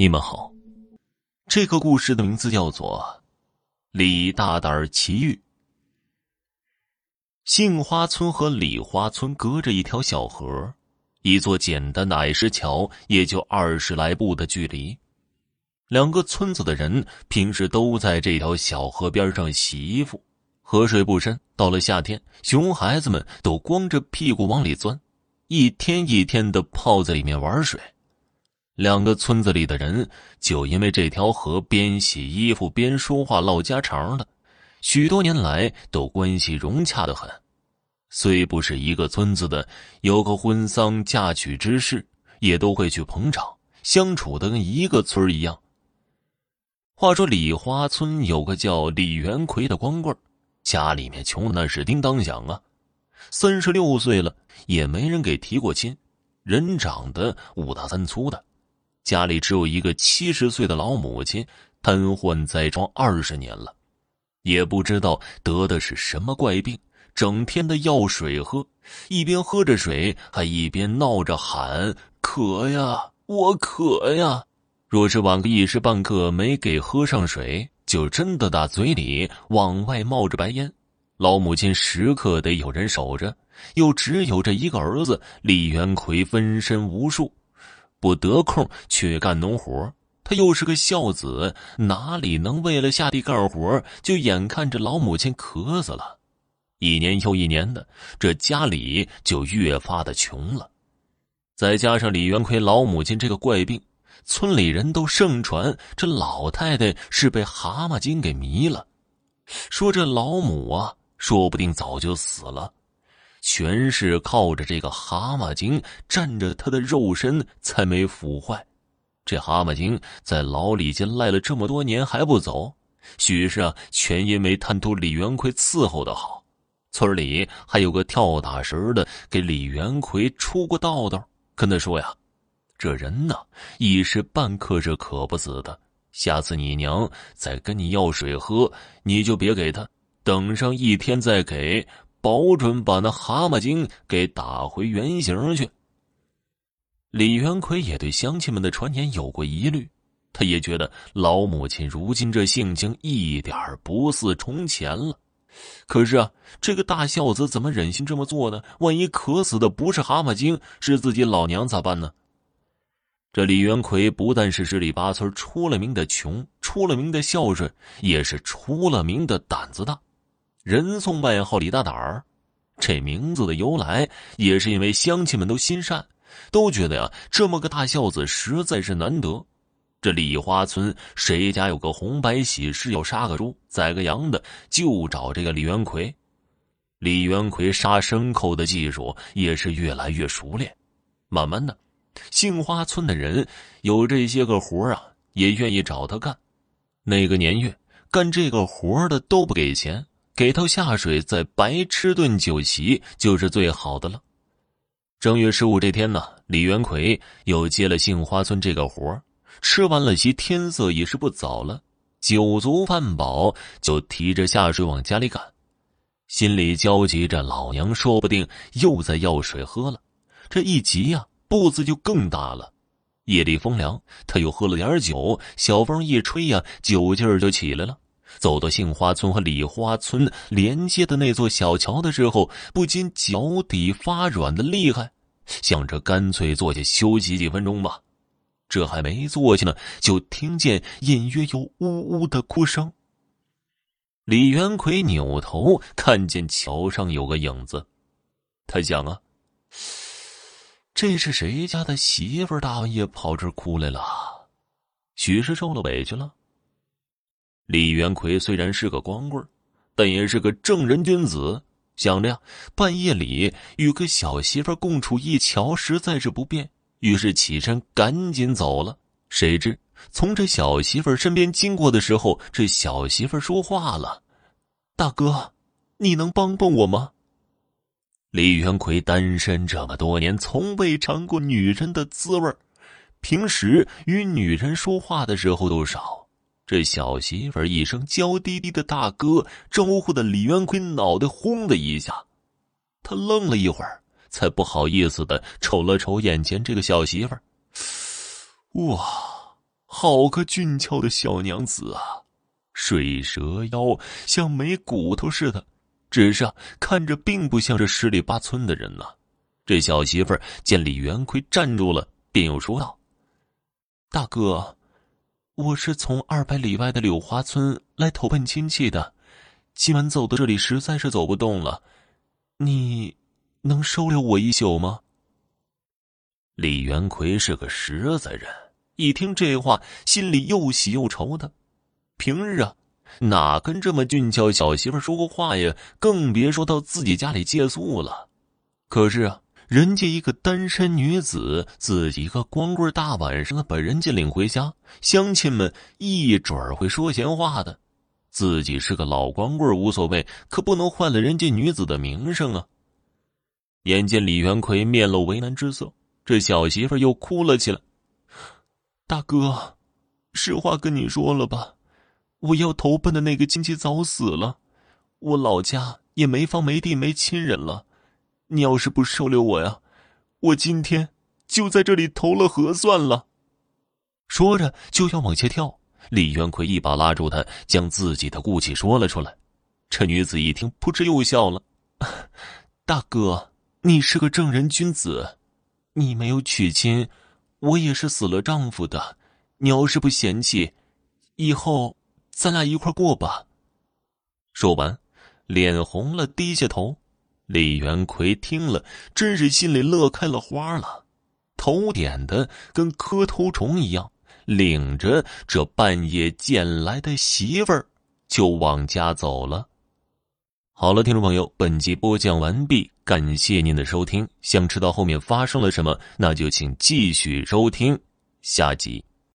你们好，这个故事的名字叫做《李大胆奇遇》。杏花村和李花村隔着一条小河，一座简单的矮石桥，也就二十来步的距离。两个村子的人平时都在这条小河边上洗衣服，河水不深，到了夏天，熊孩子们都光着屁股往里钻，一天一天的泡在里面玩水。两个村子里的人就因为这条河边洗衣服边说话唠家常的，许多年来都关系融洽的很。虽不是一个村子的，有个婚丧嫁娶之事，也都会去捧场，相处的跟一个村一样。话说李花村有个叫李元奎的光棍，家里面穷的那是叮当响啊，三十六岁了也没人给提过亲，人长得五大三粗的。家里只有一个七十岁的老母亲，瘫痪在床二十年了，也不知道得的是什么怪病，整天的要水喝，一边喝着水，还一边闹着喊：“渴呀，我渴呀！”若是晚个一时半刻没给喝上水，就真的打嘴里往外冒着白烟。老母亲时刻得有人守着，又只有这一个儿子李元奎，分身无术。不得空去干农活，他又是个孝子，哪里能为了下地干活就眼看着老母亲渴死了？一年又一年的，这家里就越发的穷了。再加上李元奎老母亲这个怪病，村里人都盛传这老太太是被蛤蟆精给迷了，说这老母啊，说不定早就死了。全是靠着这个蛤蟆精占着他的肉身才没腐坏。这蛤蟆精在牢里间赖了这么多年还不走，许是啊，全因为贪图李元奎伺候的好。村里还有个跳大神的给李元奎出过道道，跟他说呀：“这人呢，一时半刻是渴不死的。下次你娘再跟你要水喝，你就别给他，等上一天再给。”保准把那蛤蟆精给打回原形去。李元奎也对乡亲们的传言有过疑虑，他也觉得老母亲如今这性情一点不似从前了。可是啊，这个大孝子怎么忍心这么做呢？万一渴死的不是蛤蟆精，是自己老娘咋办呢？这李元奎不但是十里八村出了名的穷，出了名的孝顺，也是出了名的胆子大。人送外号李大胆儿，这名字的由来也是因为乡亲们都心善，都觉得呀，这么个大孝子实在是难得。这李花村谁家有个红白喜事要杀个猪宰个羊的，就找这个李元奎。李元奎杀牲口的技术也是越来越熟练。慢慢的，杏花村的人有这些个活啊，也愿意找他干。那个年月，干这个活的都不给钱。给他下水，再白吃顿酒席就是最好的了。正月十五这天呢，李元奎又接了杏花村这个活吃完了席，天色已是不早了，酒足饭饱，就提着下水往家里赶，心里焦急着，老娘说不定又在要水喝了。这一急呀，步子就更大了。夜里风凉，他又喝了点酒，小风一吹呀，酒劲儿就起来了。走到杏花村和李花村连接的那座小桥的时候，不禁脚底发软的厉害，想着干脆坐下休息几分钟吧。这还没坐下呢，就听见隐约有呜呜的哭声。李元奎扭头看见桥上有个影子，他想啊，这是谁家的媳妇大半夜跑这哭来了？许是受了委屈了。李元奎虽然是个光棍，但也是个正人君子。想着呀，半夜里与个小媳妇共处一桥，实在是不便，于是起身赶紧走了。谁知从这小媳妇身边经过的时候，这小媳妇说话了：“大哥，你能帮帮我吗？”李元奎单身这么多年，从未尝过女人的滋味平时与女人说话的时候都少。这小媳妇儿一声娇滴滴的“大哥”，招呼的李元奎脑袋轰的一下，他愣了一会儿，才不好意思的瞅了瞅眼前这个小媳妇儿哇，好个俊俏的小娘子啊，水蛇腰，像没骨头似的。只是，看着并不像是十里八村的人呢。这小媳妇儿见李元奎站住了，便又说道：“大哥，我是从二百里外的柳花村来投奔亲戚的，今晚走到这里实在是走不动了，你能收留我一宿吗？”李元奎是个实在人，一听这话，心里又喜又愁的。平日啊。哪跟这么俊俏小媳妇说过话呀？更别说到自己家里借宿了。可是啊，人家一个单身女子，自己一个光棍，大晚上的把人家领回家，乡亲们一准儿会说闲话的。自己是个老光棍无所谓，可不能坏了人家女子的名声啊。眼见李元奎面露为难之色，这小媳妇又哭了起来：“大哥，实话跟你说了吧。”我要投奔的那个亲戚早死了，我老家也没房没地没亲人了。你要是不收留我呀，我今天就在这里投了河算了。说着就要往下跳，李元奎一把拉住他，将自己的故气说了出来。这女子一听，扑哧又笑了：“大哥，你是个正人君子，你没有娶亲，我也是死了丈夫的。你要是不嫌弃，以后……”咱俩一块过吧。说完，脸红了，低下头。李元奎听了，真是心里乐开了花了，头点的跟磕头虫一样，领着这半夜捡来的媳妇儿就往家走了。好了，听众朋友，本集播讲完毕，感谢您的收听。想知道后面发生了什么，那就请继续收听下集。